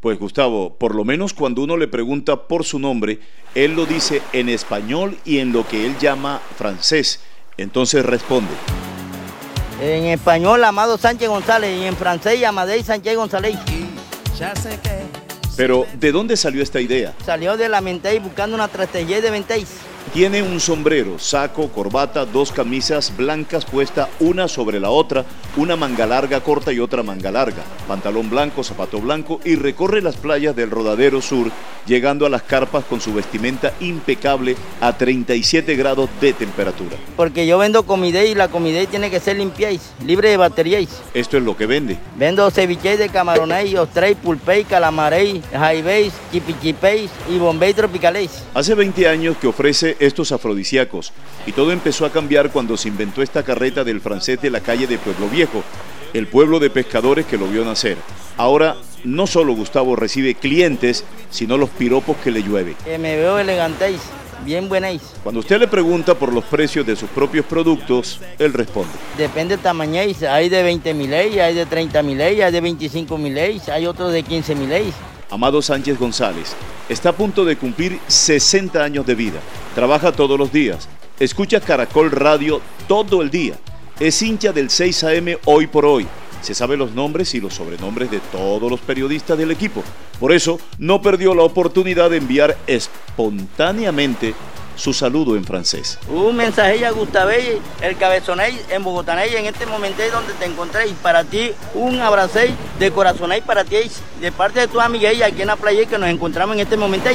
Pues Gustavo, por lo menos cuando uno le pregunta por su nombre, él lo dice en español y en lo que él llama francés. Entonces responde. En español, Amado Sánchez González, y en francés, Amadei Sánchez González. Pero, ¿de dónde salió esta idea? Salió de la Mentey buscando una estrategia de Mentey. Tiene un sombrero, saco, corbata, dos camisas blancas puesta una sobre la otra, una manga larga corta y otra manga larga, pantalón blanco, zapato blanco y recorre las playas del Rodadero Sur, llegando a las carpas con su vestimenta impecable a 37 grados de temperatura. Porque yo vendo comida y la comida tiene que ser limpia, libre de baterías. Esto es lo que vende. Vendo ceviche de camarones, ostray, pulpey, calamarey, jaibeis, chipichipeis y bombay tropicales. Hace 20 años que ofrece estos afrodisíacos y todo empezó a cambiar cuando se inventó esta carreta del francés de la calle de Pueblo Viejo, el pueblo de pescadores que lo vio nacer. Ahora no solo Gustavo recibe clientes, sino los piropos que le llueve. Que me veo elegantéis, bien buenáis. Cuando usted le pregunta por los precios de sus propios productos, él responde. Depende de tamañéis, hay de 20 mil hay de 30 mil hay de 25 mil hay otros de 15 mil Amado Sánchez González está a punto de cumplir 60 años de vida. Trabaja todos los días. Escucha Caracol Radio todo el día. Es hincha del 6 AM hoy por hoy. Se sabe los nombres y los sobrenombres de todos los periodistas del equipo. Por eso no perdió la oportunidad de enviar espontáneamente su saludo en francés. Un mensaje a Gustavé, el cabezonay en Bogotá, en este momento es donde te encontréis. Para ti, un abrazo de corazón para ti, de parte de tu amiga aquí en la playa que nos encontramos en este momento.